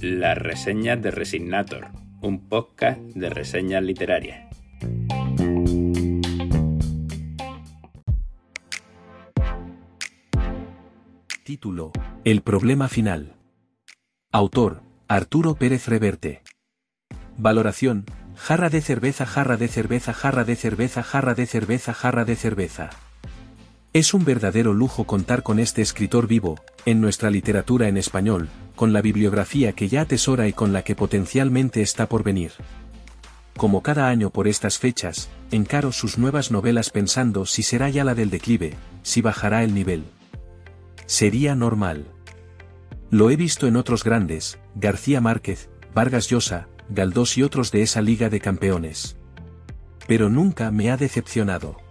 Las reseñas de Resignator, un podcast de reseñas literarias. Título: El problema final. Autor: Arturo Pérez Reverte. Valoración: jarra de cerveza, jarra de cerveza, jarra de cerveza, jarra de cerveza, jarra de cerveza. Es un verdadero lujo contar con este escritor vivo, en nuestra literatura en español, con la bibliografía que ya atesora y con la que potencialmente está por venir. Como cada año por estas fechas, encaro sus nuevas novelas pensando si será ya la del declive, si bajará el nivel. Sería normal. Lo he visto en otros grandes, García Márquez, Vargas Llosa, Galdós y otros de esa liga de campeones. Pero nunca me ha decepcionado.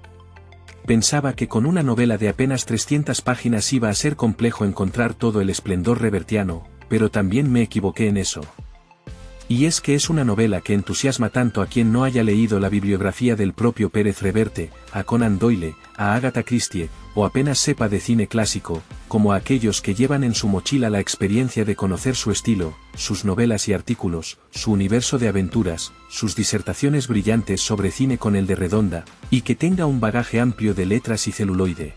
Pensaba que con una novela de apenas 300 páginas iba a ser complejo encontrar todo el esplendor revertiano, pero también me equivoqué en eso. Y es que es una novela que entusiasma tanto a quien no haya leído la bibliografía del propio Pérez Reverte, a Conan Doyle, a Agatha Christie, o apenas sepa de cine clásico, como a aquellos que llevan en su mochila la experiencia de conocer su estilo, sus novelas y artículos, su universo de aventuras, sus disertaciones brillantes sobre cine con el de redonda, y que tenga un bagaje amplio de letras y celuloide.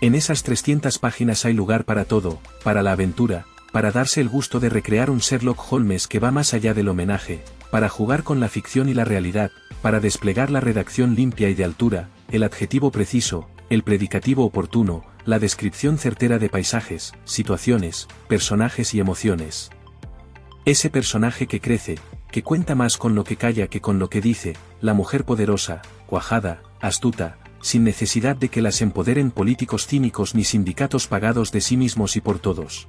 En esas 300 páginas hay lugar para todo, para la aventura, para darse el gusto de recrear un Sherlock Holmes que va más allá del homenaje, para jugar con la ficción y la realidad, para desplegar la redacción limpia y de altura, el adjetivo preciso, el predicativo oportuno, la descripción certera de paisajes, situaciones, personajes y emociones. Ese personaje que crece, que cuenta más con lo que calla que con lo que dice, la mujer poderosa, cuajada, astuta, sin necesidad de que las empoderen políticos cínicos ni sindicatos pagados de sí mismos y por todos.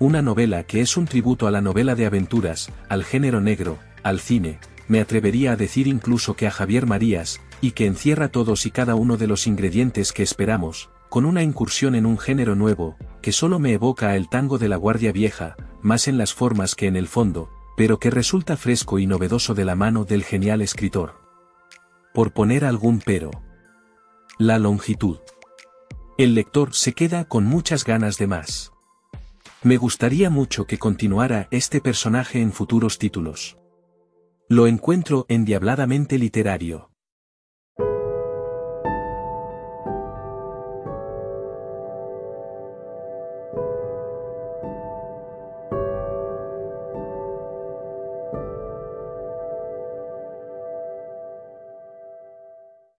Una novela que es un tributo a la novela de aventuras, al género negro, al cine, me atrevería a decir incluso que a Javier Marías, y que encierra todos y cada uno de los ingredientes que esperamos, con una incursión en un género nuevo, que solo me evoca el tango de la Guardia Vieja, más en las formas que en el fondo, pero que resulta fresco y novedoso de la mano del genial escritor. Por poner algún pero. La longitud. El lector se queda con muchas ganas de más. Me gustaría mucho que continuara este personaje en futuros títulos. Lo encuentro endiabladamente literario.